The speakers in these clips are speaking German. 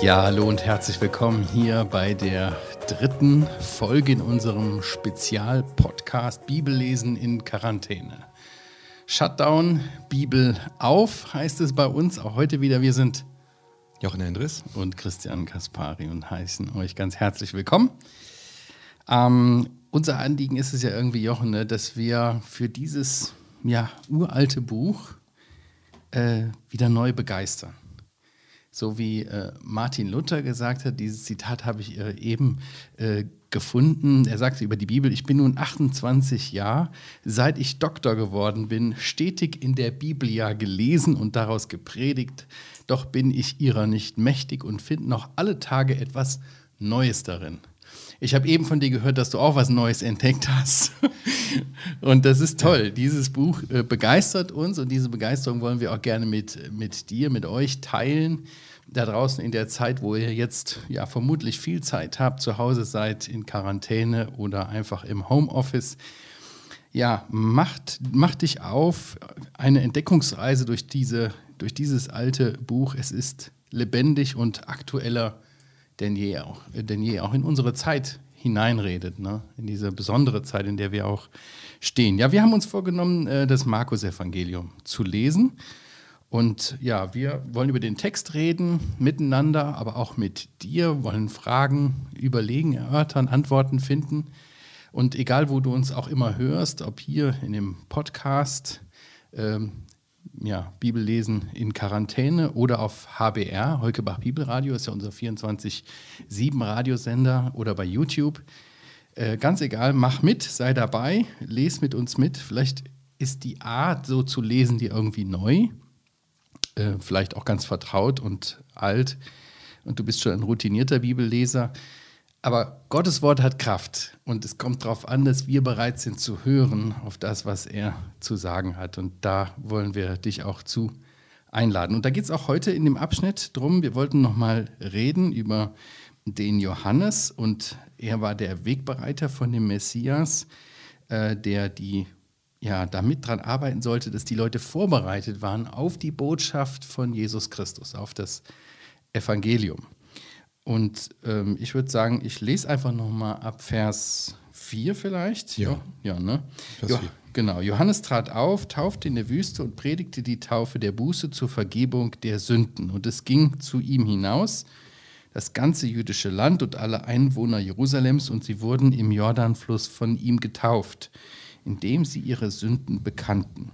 Ja, hallo und herzlich willkommen hier bei der dritten Folge in unserem Spezialpodcast Bibellesen in Quarantäne. Shutdown, Bibel auf heißt es bei uns. Auch heute wieder. Wir sind Jochen Endres und Christian Kaspari und heißen euch ganz herzlich willkommen. Ähm, unser Anliegen ist es ja irgendwie, Jochen, ne, dass wir für dieses ja, uralte Buch äh, wieder neu begeistern. So wie äh, Martin Luther gesagt hat, dieses Zitat habe ich äh, eben äh, gefunden. Er sagte über die Bibel, ich bin nun 28 Jahre, seit ich Doktor geworden bin, stetig in der Bibel ja gelesen und daraus gepredigt, doch bin ich ihrer nicht mächtig und finde noch alle Tage etwas Neues darin. Ich habe eben von dir gehört, dass du auch was Neues entdeckt hast. und das ist toll. Dieses Buch äh, begeistert uns und diese Begeisterung wollen wir auch gerne mit, mit dir, mit euch teilen. Da draußen in der Zeit, wo ihr jetzt ja vermutlich viel Zeit habt, zu Hause seid, in Quarantäne oder einfach im Homeoffice. Ja, macht, macht dich auf eine Entdeckungsreise durch, diese, durch dieses alte Buch. Es ist lebendig und aktueller denn je auch, denn je auch in unsere Zeit hineinredet, ne? in diese besondere Zeit, in der wir auch stehen. Ja, wir haben uns vorgenommen, äh, das Markus-Evangelium zu lesen. Und ja, wir wollen über den Text reden, miteinander, aber auch mit dir, wollen Fragen überlegen, erörtern, Antworten finden. Und egal, wo du uns auch immer hörst, ob hier in dem Podcast, ähm, ja, Bibellesen in Quarantäne oder auf HBR, Heukebach Bibelradio, ist ja unser 24-7 Radiosender oder bei YouTube. Äh, ganz egal, mach mit, sei dabei, les mit uns mit. Vielleicht ist die Art, so zu lesen, die irgendwie neu, äh, vielleicht auch ganz vertraut und alt. Und du bist schon ein routinierter Bibelleser. Aber Gottes Wort hat Kraft und es kommt darauf an, dass wir bereit sind zu hören auf das, was er zu sagen hat. Und da wollen wir dich auch zu einladen. Und da geht es auch heute in dem Abschnitt drum. Wir wollten nochmal reden über den Johannes und er war der Wegbereiter von dem Messias, äh, der die ja damit dran arbeiten sollte, dass die Leute vorbereitet waren auf die Botschaft von Jesus Christus, auf das Evangelium. Und ähm, ich würde sagen, ich lese einfach nochmal ab Vers 4 vielleicht. Ja. Ja, ne? Vers jo 4. Genau. Johannes trat auf, taufte in der Wüste und predigte die Taufe der Buße zur Vergebung der Sünden. Und es ging zu ihm hinaus, das ganze jüdische Land und alle Einwohner Jerusalems, und sie wurden im Jordanfluss von ihm getauft, indem sie ihre Sünden bekannten.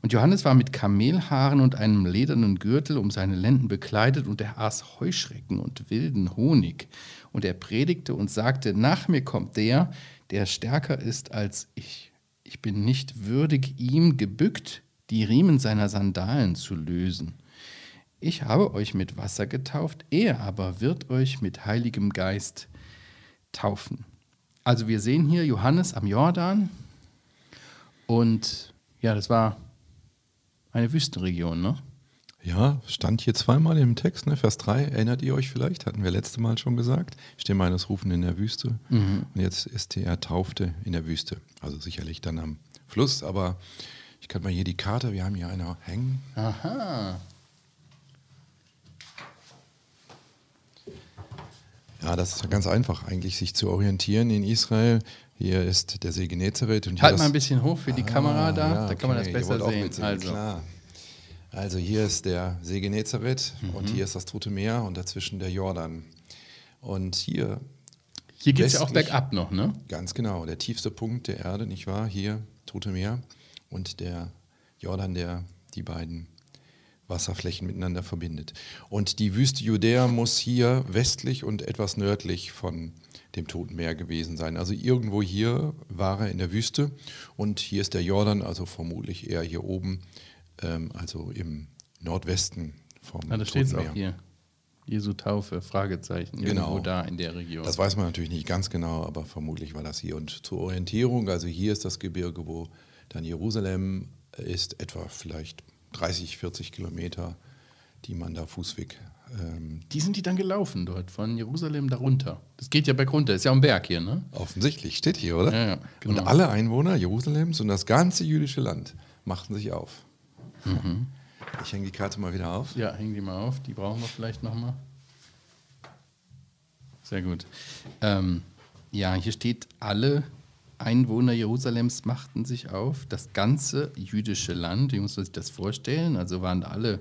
Und Johannes war mit Kamelhaaren und einem ledernen Gürtel um seine Lenden bekleidet und er aß Heuschrecken und wilden Honig. Und er predigte und sagte, nach mir kommt der, der stärker ist als ich. Ich bin nicht würdig, ihm gebückt die Riemen seiner Sandalen zu lösen. Ich habe euch mit Wasser getauft, er aber wird euch mit Heiligem Geist taufen. Also wir sehen hier Johannes am Jordan und ja, das war eine Wüstenregion, ne? Ja, stand hier zweimal im Text, ne? Vers 3, erinnert ihr euch vielleicht? Hatten wir letzte Mal schon gesagt. Stimme eines Rufen in der Wüste. Mhm. Und jetzt ist er taufte in der Wüste. Also sicherlich dann am Fluss, aber ich kann mal hier die Karte, wir haben hier eine hängen. Aha. Ja, das ist ja ganz einfach eigentlich, sich zu orientieren in Israel. Hier ist der See Genezareth. Und Halt mal ein bisschen hoch für die Kamera da, Ah, ja, da kann man das besser sehen. Also, Klar. Also hier ist der See Genezareth Mhm. und hier ist das Tote Meer und dazwischen der Jordan. Und hier, hier geht es ja auch bergab noch, ne? ganz genau, der tiefste Punkt der Erde, nicht wahr? Hier Tote Meer und der Jordan, der die beiden Wasserflächen miteinander verbindet. Und die Wüste Judäa muss hier westlich und etwas nördlich von dem Toten Meer gewesen sein. Also irgendwo hier war er in der Wüste und hier ist der Jordan, also vermutlich eher hier oben, ähm, also im Nordwesten vom Na, da steht es Toten auch Meer. hier. Jesu Taufe, Fragezeichen. Genau. Irgendwo da in der Region. Das weiß man natürlich nicht ganz genau, aber vermutlich war das hier. Und zur Orientierung, also hier ist das Gebirge, wo dann Jerusalem ist, etwa vielleicht 30, 40 Kilometer, die man da Fußweg. Ähm, die sind die dann gelaufen dort, von Jerusalem darunter. Das geht ja bergunter, ist ja ein Berg hier, ne? offensichtlich steht hier, oder? Ja, ja, genau. Und alle Einwohner Jerusalems und das ganze jüdische Land machten sich auf. Ich hänge die Karte mal wieder auf. Ja, hängen die mal auf. Die brauchen wir vielleicht nochmal. Sehr gut. Ähm, ja, hier steht, alle Einwohner Jerusalems machten sich auf, das ganze jüdische Land, wie muss man sich das vorstellen? Also waren alle,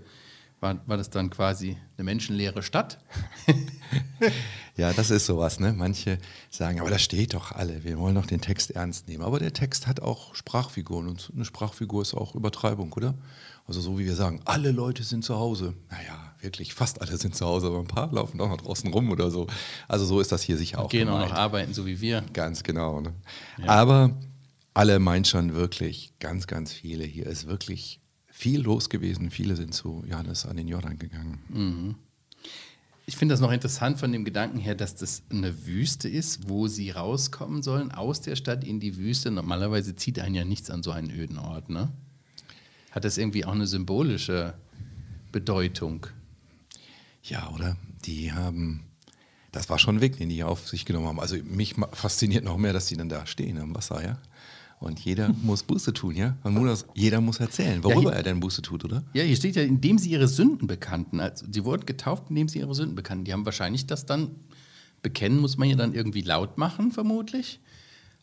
war, war das dann quasi eine menschenleere Stadt? ja, das ist sowas. Ne? Manche sagen, aber da steht doch alle, wir wollen doch den Text ernst nehmen. Aber der Text hat auch Sprachfiguren und eine Sprachfigur ist auch Übertreibung, oder? Also so wie wir sagen, alle Leute sind zu Hause. Naja, wirklich, fast alle sind zu Hause, aber ein paar laufen auch noch draußen rum oder so. Also so ist das hier sicher auch. Gehen auch noch arbeiten, so wie wir. Ganz genau. Ne? Ja. Aber alle meinen schon wirklich, ganz, ganz viele. Hier ist wirklich viel los gewesen. Viele sind zu Johannes an den Jordan gegangen. Mhm. Ich finde das noch interessant von dem Gedanken her, dass das eine Wüste ist, wo sie rauskommen sollen aus der Stadt in die Wüste. Normalerweise zieht einen ja nichts an so einen öden Ort, ne? hat das irgendwie auch eine symbolische Bedeutung. Ja, oder? Die haben, das war schon ein Weg, den die auf sich genommen haben. Also mich fasziniert noch mehr, dass die dann da stehen am Wasser, ja. Und jeder muss Buße tun, ja? Und jeder muss erzählen, worüber ja, hier, er denn Buße tut, oder? Ja, hier steht ja, indem sie ihre Sünden bekannten. Also, sie wurden getauft, indem sie ihre Sünden bekannten. Die haben wahrscheinlich das dann, bekennen muss man ja dann irgendwie laut machen, vermutlich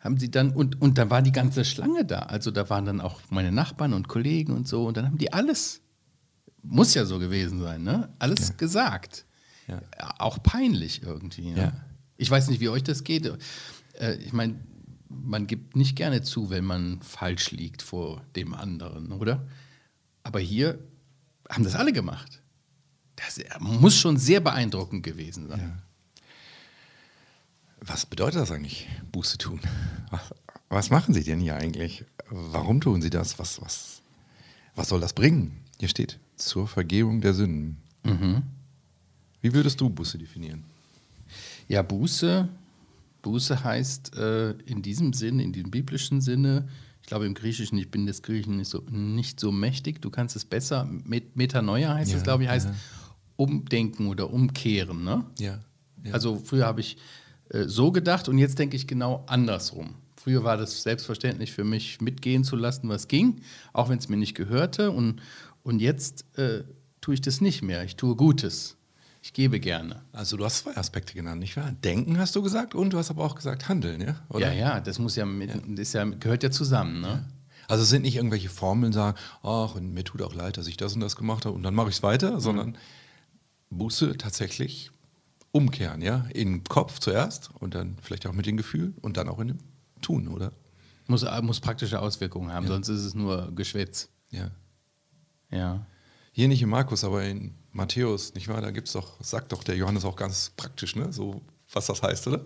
haben sie dann, und, und da war die ganze Schlange da. Also da waren dann auch meine Nachbarn und Kollegen und so. Und dann haben die alles, muss ja so gewesen sein, ne? Alles ja. gesagt. Ja. Auch peinlich irgendwie. Ne? Ich weiß nicht, wie euch das geht. Äh, ich meine, man gibt nicht gerne zu, wenn man falsch liegt vor dem anderen, oder? Aber hier haben das alle gemacht. Das muss schon sehr beeindruckend gewesen sein. Ja. Was bedeutet das eigentlich, Buße tun? Was, was, machen Sie denn hier eigentlich? Warum tun Sie das? Was, was, was soll das bringen? Hier steht, zur Vergebung der Sünden. Mhm. Wie würdest du Buße definieren? Ja, Buße, Buße heißt äh, in diesem Sinne, in diesem biblischen Sinne, ich glaube im Griechischen, ich bin des Griechen nicht so, nicht so mächtig, du kannst es besser, Met Metanoia heißt ja, es, glaube ich, heißt ja. umdenken oder umkehren. Ne? Ja, ja. Also früher habe ich äh, so gedacht und jetzt denke ich genau andersrum. Früher war das selbstverständlich für mich, mitgehen zu lassen, was ging, auch wenn es mir nicht gehörte. Und, und jetzt äh, tue ich das nicht mehr. Ich tue Gutes. Ich gebe gerne. Also du hast zwei Aspekte genannt, nicht wahr? Denken hast du gesagt und du hast aber auch gesagt handeln, ja? Oder? Ja, ja, das muss ja, mit, ja. Das ja, gehört ja zusammen. Ne? Ja. Also es sind nicht irgendwelche Formeln, sagen, ach, und mir tut auch leid, dass ich das und das gemacht habe und dann mache ich es weiter, mhm. sondern Buße tatsächlich umkehren, ja? In Kopf zuerst und dann vielleicht auch mit den Gefühlen und dann auch in dem Tun, oder? Muss, muss praktische Auswirkungen haben, ja. sonst ist es nur Geschwätz. Ja. Ja. Hier nicht in Markus, aber in Matthäus, nicht wahr? Da gibt's doch, sagt doch der Johannes auch ganz praktisch, ne? So, was das heißt, oder?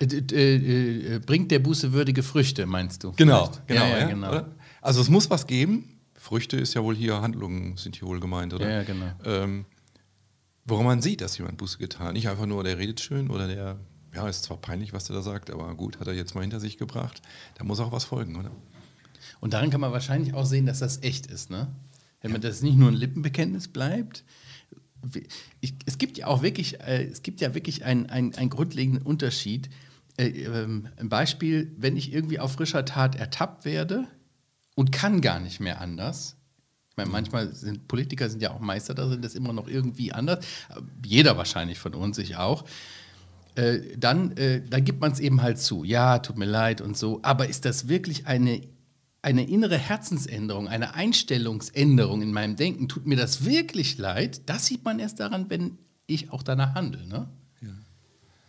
Äh, äh, äh, bringt der Buße würdige Früchte, meinst du? Genau, genau, ja, ja, genau. Also es muss was geben. Früchte ist ja wohl hier, Handlungen sind hier wohl gemeint, oder? Ja, genau. Ähm, woran man sieht, dass jemand Buße getan. Nicht einfach nur, der redet schön oder der, ja, ist zwar peinlich, was der da sagt, aber gut, hat er jetzt mal hinter sich gebracht. Da muss auch was folgen, oder? Und daran kann man wahrscheinlich auch sehen, dass das echt ist, ne? Wenn man das nicht nur ein Lippenbekenntnis bleibt. Ich, es gibt ja auch wirklich, äh, es gibt ja wirklich einen, einen, grundlegenden Unterschied. Äh, ähm, ein Beispiel, wenn ich irgendwie auf frischer Tat ertappt werde und kann gar nicht mehr anders, ich meine, manchmal sind Politiker sind ja auch Meister da sind das immer noch irgendwie anders. Jeder wahrscheinlich von uns, ich auch. Äh, dann, äh, dann gibt man es eben halt zu. Ja, tut mir leid und so. Aber ist das wirklich eine, eine innere Herzensänderung, eine Einstellungsänderung in meinem Denken? Tut mir das wirklich leid? Das sieht man erst daran, wenn ich auch danach handle. Ne? Ja.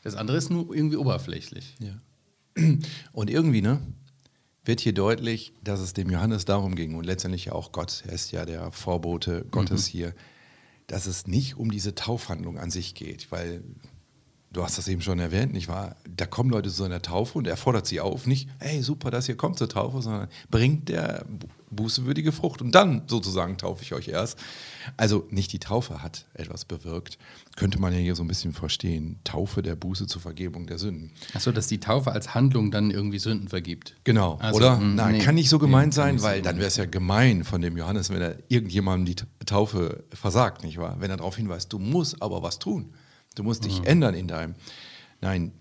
Das andere ist nur irgendwie oberflächlich. Ja. Und irgendwie, ne? wird hier deutlich, dass es dem Johannes darum ging und letztendlich auch Gott, er ist ja der Vorbote Gottes mhm. hier, dass es nicht um diese Taufhandlung an sich geht, weil du hast das eben schon erwähnt, nicht wahr? Da kommen Leute zu einer Taufe und er fordert sie auf, nicht, hey, super, dass ihr kommt zur Taufe, sondern bringt der bußewürdige Frucht und dann sozusagen taufe ich euch erst. Also nicht die Taufe hat etwas bewirkt, könnte man ja hier so ein bisschen verstehen. Taufe der Buße zur Vergebung der Sünden. Achso, dass die Taufe als Handlung dann irgendwie Sünden vergibt. Genau, also, oder? Mh, hm, Nein, nee, kann nicht so gemeint nee, sein, weil so dann wäre es ja gemein von dem Johannes, wenn er irgendjemandem die Taufe versagt, nicht wahr? Wenn er darauf hinweist, du musst aber was tun. Du musst dich mhm. ändern in deinem. Nein,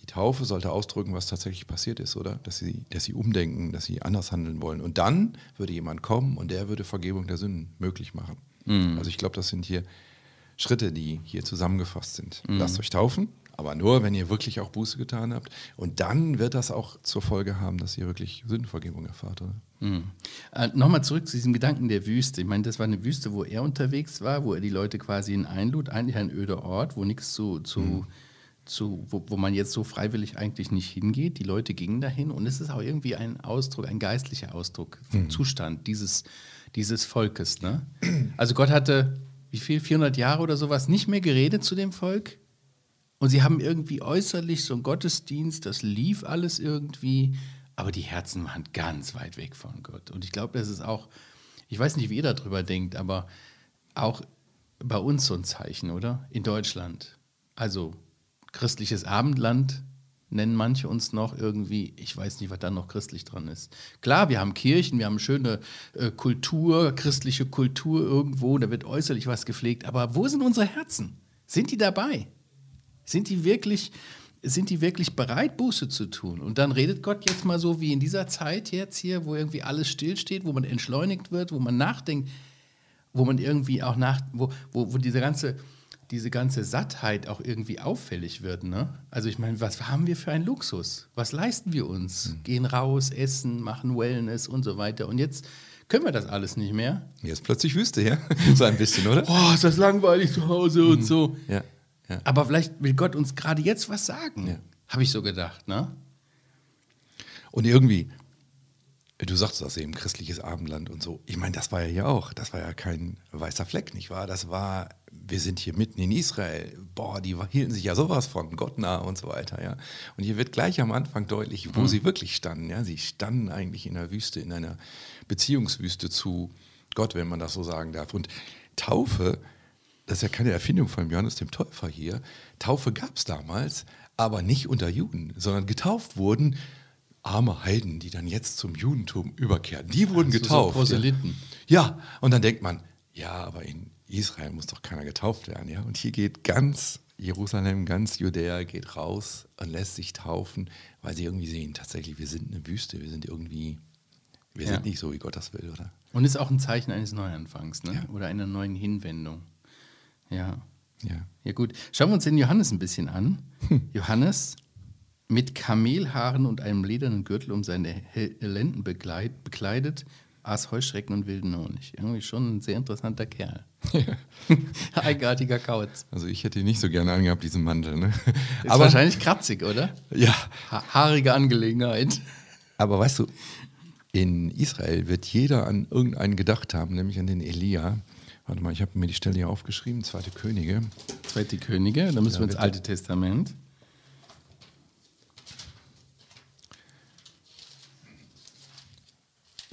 die Taufe sollte ausdrücken, was tatsächlich passiert ist, oder? Dass sie, dass sie umdenken, dass sie anders handeln wollen. Und dann würde jemand kommen und der würde Vergebung der Sünden möglich machen. Also ich glaube, das sind hier Schritte, die hier zusammengefasst sind. Lasst euch taufen, aber nur, wenn ihr wirklich auch Buße getan habt. Und dann wird das auch zur Folge haben, dass ihr wirklich Sündenvergebung erfahrt. Oder? Mhm. Äh, Nochmal zurück zu diesem Gedanken der Wüste. Ich meine, das war eine Wüste, wo er unterwegs war, wo er die Leute quasi in einlud, eigentlich ein öder Ort, wo nichts zu, zu, zu wo, wo man jetzt so freiwillig eigentlich nicht hingeht. Die Leute gingen dahin und es ist auch irgendwie ein Ausdruck, ein geistlicher Ausdruck vom Zustand dieses, dieses Volkes. Ne? Also Gott hatte, wie viel, 400 Jahre oder sowas, nicht mehr geredet zu dem Volk. Und sie haben irgendwie äußerlich so einen Gottesdienst, das lief alles irgendwie, aber die Herzen waren ganz weit weg von Gott. Und ich glaube, das ist auch, ich weiß nicht, wie ihr darüber denkt, aber auch bei uns so ein Zeichen, oder? In Deutschland. Also christliches Abendland nennen manche uns noch irgendwie, ich weiß nicht, was da noch christlich dran ist. Klar, wir haben Kirchen, wir haben schöne äh, Kultur, christliche Kultur irgendwo, da wird äußerlich was gepflegt, aber wo sind unsere Herzen? Sind die dabei? Sind die wirklich, sind die wirklich bereit, Buße zu tun? Und dann redet Gott jetzt mal so wie in dieser Zeit jetzt hier, wo irgendwie alles stillsteht, wo man entschleunigt wird, wo man nachdenkt, wo man irgendwie auch nach, wo, wo, wo diese ganze, diese ganze Sattheit auch irgendwie auffällig wird. Ne? Also ich meine, was haben wir für einen Luxus? Was leisten wir uns? Gehen raus, essen, machen Wellness und so weiter. Und jetzt können wir das alles nicht mehr. Jetzt plötzlich Wüste, ja? so ein bisschen, oder? Oh, ist das langweilig zu Hause und so. Ja. Ja. Aber vielleicht will Gott uns gerade jetzt was sagen. Ja. Habe ich so gedacht, ne? Und irgendwie, du sagst das eben, christliches Abendland und so. Ich meine, das war ja hier auch. Das war ja kein weißer Fleck, nicht wahr? Das war, wir sind hier mitten in Israel. Boah, die hielten sich ja sowas von Gott nah und so weiter, ja. Und hier wird gleich am Anfang deutlich, wo sie wirklich standen, ja. Sie standen eigentlich in der Wüste, in einer Beziehungswüste zu Gott, wenn man das so sagen darf. Und Taufe, das ist ja keine Erfindung von Johannes dem Täufer hier. Taufe gab es damals, aber nicht unter Juden, sondern getauft wurden arme Heiden, die dann jetzt zum Judentum überkehren. Die wurden Also so getauft. Proselyten. ja. ja, und dann denkt man, ja, aber in Israel muss doch keiner getauft werden. Ja? Und hier geht ganz Jerusalem, ganz Judäa geht raus und lässt sich taufen, weil sie irgendwie sehen, tatsächlich, wir sind eine Wüste, wir sind irgendwie, wir Ja. sind nicht so, wie Gott das will, oder? Und ist auch ein Zeichen eines Neuanfangs, ne? Ja. Oder einer neuen Hinwendung. Ja. Ja. Ja, gut. Schauen wir uns den Johannes ein bisschen an. Johannes mit Kamelhaaren und einem ledernen Gürtel um seine Lenden begleit, bekleidet, aß Heuschrecken und wilden Honig. Irgendwie schon ein sehr interessanter Kerl. Eigenartiger Kauz. Also ich hätte ihn nicht so gerne angehabt, diesen Mantel. Ne? Ist Aber, wahrscheinlich kratzig, oder? ja, Ha haarige Angelegenheit. aber weißt du, in Israel wird jeder an irgendeinen gedacht haben, nämlich an den Elia. Warte mal, ich habe mir die Stelle hier aufgeschrieben, zweite Könige. Zweite Könige, da müssen Ja, wir ins bitte. Alte Testament.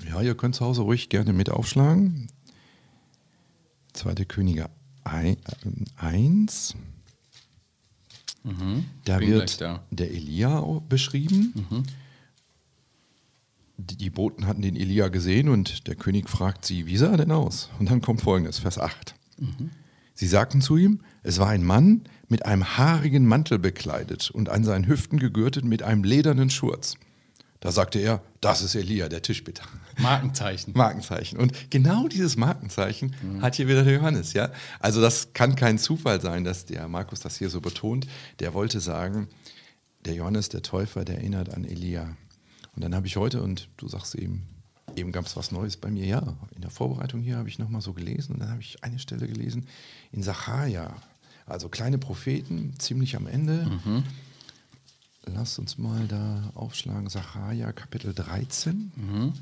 Ja, ihr könnt zu Hause ruhig gerne mit aufschlagen. Zweite Könige 1. Da bin gleich wird da. der Elia beschrieben. Die die Boten hatten den Elia gesehen und der König fragt sie, wie sah er denn aus? Und dann kommt folgendes, Vers 8. Sie sagten zu ihm, es war ein Mann mit einem haarigen Mantel bekleidet und an seinen Hüften gegürtet mit einem ledernen Schurz. Da sagte er, das ist Elia, der Tischbitter. Markenzeichen. Markenzeichen. Und genau dieses Markenzeichen hat hier wieder der Johannes, ja. Also das kann kein Zufall sein, dass der Markus das hier so betont. Der wollte sagen, der Johannes, der Täufer, der erinnert an Elia. Und dann habe ich heute, und du sagst eben, eben gab es was Neues bei mir, ja. In der Vorbereitung hier habe ich nochmal so gelesen und dann habe ich eine Stelle gelesen in Sacharja. Also kleine Propheten, ziemlich am Ende. Lass uns mal da aufschlagen, Sacharja Kapitel 13.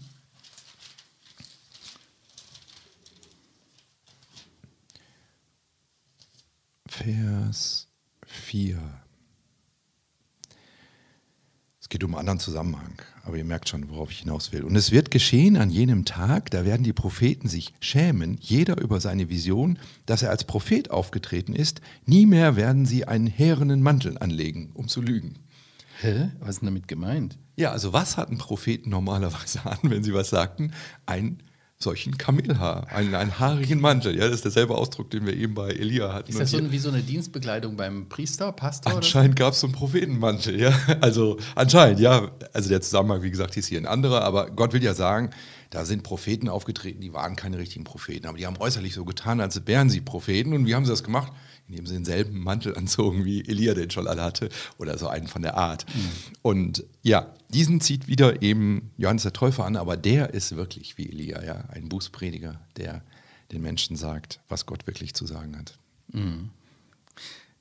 Vers 4. Es geht um einen anderen Zusammenhang, aber ihr merkt schon, worauf ich hinaus will. Und es wird geschehen an jenem Tag, da werden die Propheten sich schämen, jeder über seine Vision, dass er als Prophet aufgetreten ist. Nie mehr werden sie einen härenen Mantel anlegen, um zu lügen. Hä? Was ist denn damit gemeint? Ja, also was hatten Propheten normalerweise an, wenn sie was sagten? Einen solchen Kamelhaar, einen, einen haarigen Mantel. Ja, das ist derselbe Ausdruck, den wir eben bei Elia hatten. Ist das so ein, wie so eine Dienstbekleidung beim Priester, Pastor? Anscheinend gab es so einen Prophetenmantel, ja. Also anscheinend, ja. Also der Zusammenhang, wie gesagt, hieß hier ein anderer, aber Gott will ja sagen, da sind Propheten aufgetreten, die waren keine richtigen Propheten, aber die haben äußerlich so getan, als wären sie Propheten. Und wie haben sie das gemacht? Indem sie denselben Mantel anzogen, wie Elia den schon alle hatte, oder so einen von der Art. Mhm. Und ja, diesen zieht wieder eben Johannes der Täufer an, aber der ist wirklich wie Elia, ja, ein Bußprediger, der den Menschen sagt, was Gott wirklich zu sagen hat. Mhm.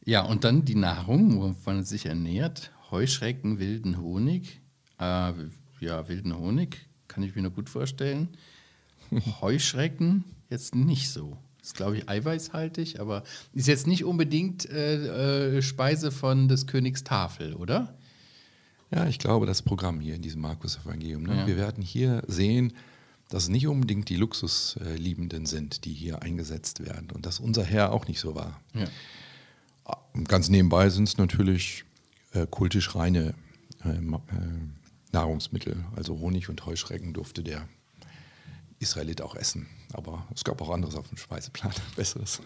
Ja, und dann die Nahrung, wovon es sich ernährt. Heuschrecken, wilden Honig. Äh, ja, wilden Honig kann ich mir nur gut vorstellen. Heuschrecken jetzt nicht so. Ist, glaube ich, eiweißhaltig, aber ist jetzt nicht unbedingt äh, äh, Speise von des Königs Tafel, oder? Ja, ich glaube, das Programm hier in diesem Markus-Evangelium. Ne? Ja. Wir werden hier sehen, dass es nicht unbedingt die Luxusliebenden sind, die hier eingesetzt werden und dass unser Herr auch nicht so war. Ja. Ganz nebenbei sind es natürlich äh, kultisch reine äh, äh, Nahrungsmittel. Also Honig und Heuschrecken durfte der Israelit auch essen. Aber es gab auch anderes auf dem Speiseplan, besseres.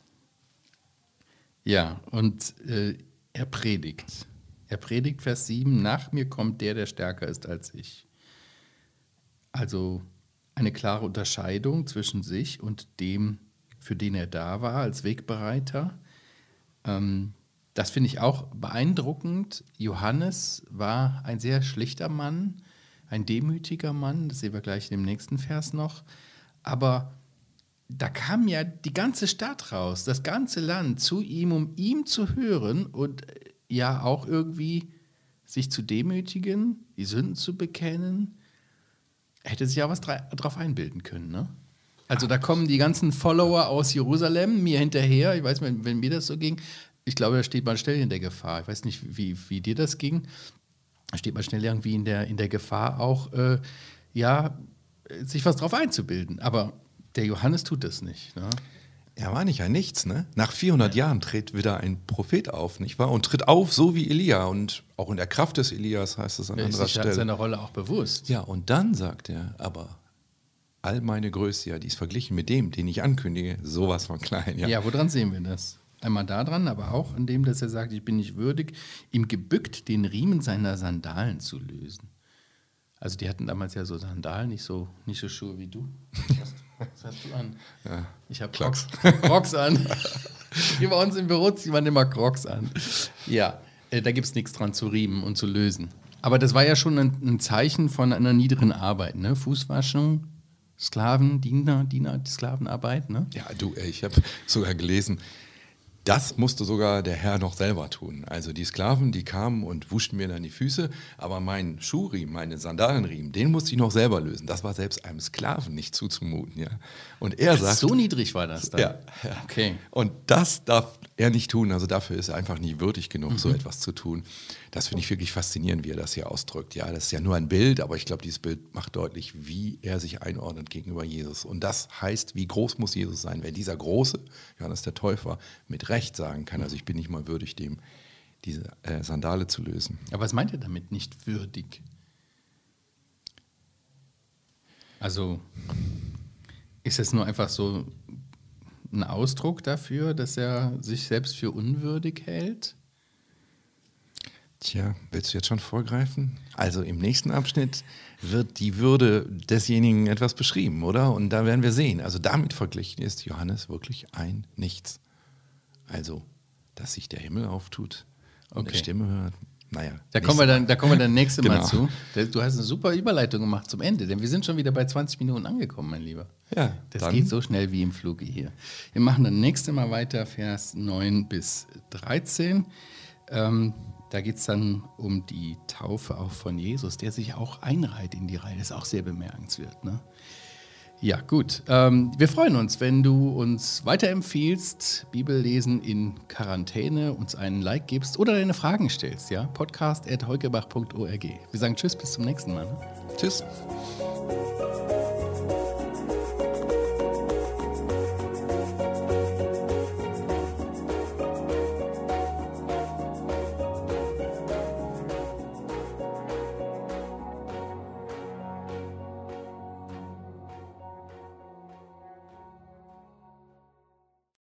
ja, und äh, er predigt. Er predigt Vers 7, nach mir kommt der, der stärker ist als ich. Also eine klare Unterscheidung zwischen sich und dem, für den er da war als Wegbereiter. Ähm, das finde ich auch beeindruckend. Johannes war ein sehr schlichter Mann, ein demütiger Mann, das sehen wir gleich im nächsten Vers noch. Aber da kam ja die ganze Stadt raus, das ganze Land zu ihm, um ihm zu hören und äh, ja auch irgendwie sich zu demütigen, die Sünden zu bekennen. Er hätte sich ja was drauf einbilden können, ne? Also da kommen die ganzen Follower aus Jerusalem mir hinterher. Ich weiß, wenn, wenn mir das so ging, ich glaube, da steht man schnell in der Gefahr. Ich weiß nicht, wie, wie dir das ging. Da steht man schnell irgendwie in der, in der Gefahr, auch äh, ja, sich was drauf einzubilden. Aber der Johannes tut das nicht. Ne? Er war nicht ein Nichts, ne? Nach 400 ja. Jahren tritt wieder ein Prophet auf, nicht wahr? Und tritt auf, so wie Elia. Und auch in der Kraft des Elias heißt es an er anderer Stelle. Er seiner Rolle auch bewusst. Ja, und dann sagt er, aber all meine Größe, ja, die ist verglichen mit dem, den ich ankündige, sowas von klein. Ja, ja woran sehen wir das? Einmal daran, aber auch an dem, dass er sagt, ich bin nicht würdig, ihm gebückt den Riemen seiner Sandalen zu lösen. Also die hatten damals ja so Sandalen, nicht so, nicht so Schuhe wie du. Was, was hast du an? Ja, ich habe Crocs. Crocs an. Hier bei uns im Büro zieht man immer Crocs an. Ja, äh, da gibt es nichts dran zu riemen und zu lösen. Aber das war ja schon ein, ein Zeichen von einer niederen Arbeit. Ne? Fußwaschung, Sklaven, Diener, Diener, Sklavenarbeit. Ne? Ja, du, ich habe sogar gelesen, das musste sogar der Herr noch selber tun. Also die Sklaven, die kamen und wuschten mir dann die Füße, aber mein Schuhriemen, meine Sandalenriemen, den musste ich noch selber lösen. Das war selbst einem Sklaven nicht zuzumuten. Ja. Und er sagt, so niedrig war das dann. Ja, ja. Okay. Und das darf er nicht tun. Also dafür ist er einfach nie würdig genug, mhm. so etwas zu tun. Das finde ich wirklich faszinierend, wie er das hier ausdrückt. Ja, das ist ja nur ein Bild, aber ich glaube, dieses Bild macht deutlich, wie er sich einordnet gegenüber Jesus. Und das heißt, wie groß muss Jesus sein, wenn dieser große Johannes der Täufer mit Recht sagen kann, also ich bin nicht mal würdig, dem diese äh, Sandale zu lösen. Aber was meint er damit nicht würdig? Also ist es nur einfach so ein Ausdruck dafür, dass er sich selbst für unwürdig hält? Tja, willst du jetzt schon vorgreifen? Also im nächsten Abschnitt wird die Würde desjenigen etwas beschrieben, oder? Und da werden wir sehen. Also damit verglichen ist Johannes wirklich ein Nichts. Also, dass sich der Himmel auftut und okay. eine Stimme hört. Naja. Da kommen, wir dann, da kommen wir dann nächste genau. Mal zu. Du hast eine super Überleitung gemacht zum Ende, denn wir sind schon wieder bei 20 Minuten angekommen, mein Lieber. Ja. Das geht so schnell wie im Fluge hier. Wir machen dann nächste Mal weiter, Vers 9 bis 13. Ähm, da geht es dann um die Taufe auch von Jesus, der sich auch einreiht in die Reihe. Das ist auch sehr bemerkenswert. Ne? Ja, gut. Ähm, wir freuen uns, wenn du uns weiterempfiehlst, Bibellesen in Quarantäne, uns einen Like gibst oder deine Fragen stellst. Ja? Podcast.heukebach.org. Wir sagen Tschüss, bis zum nächsten Mal. Ne? Tschüss.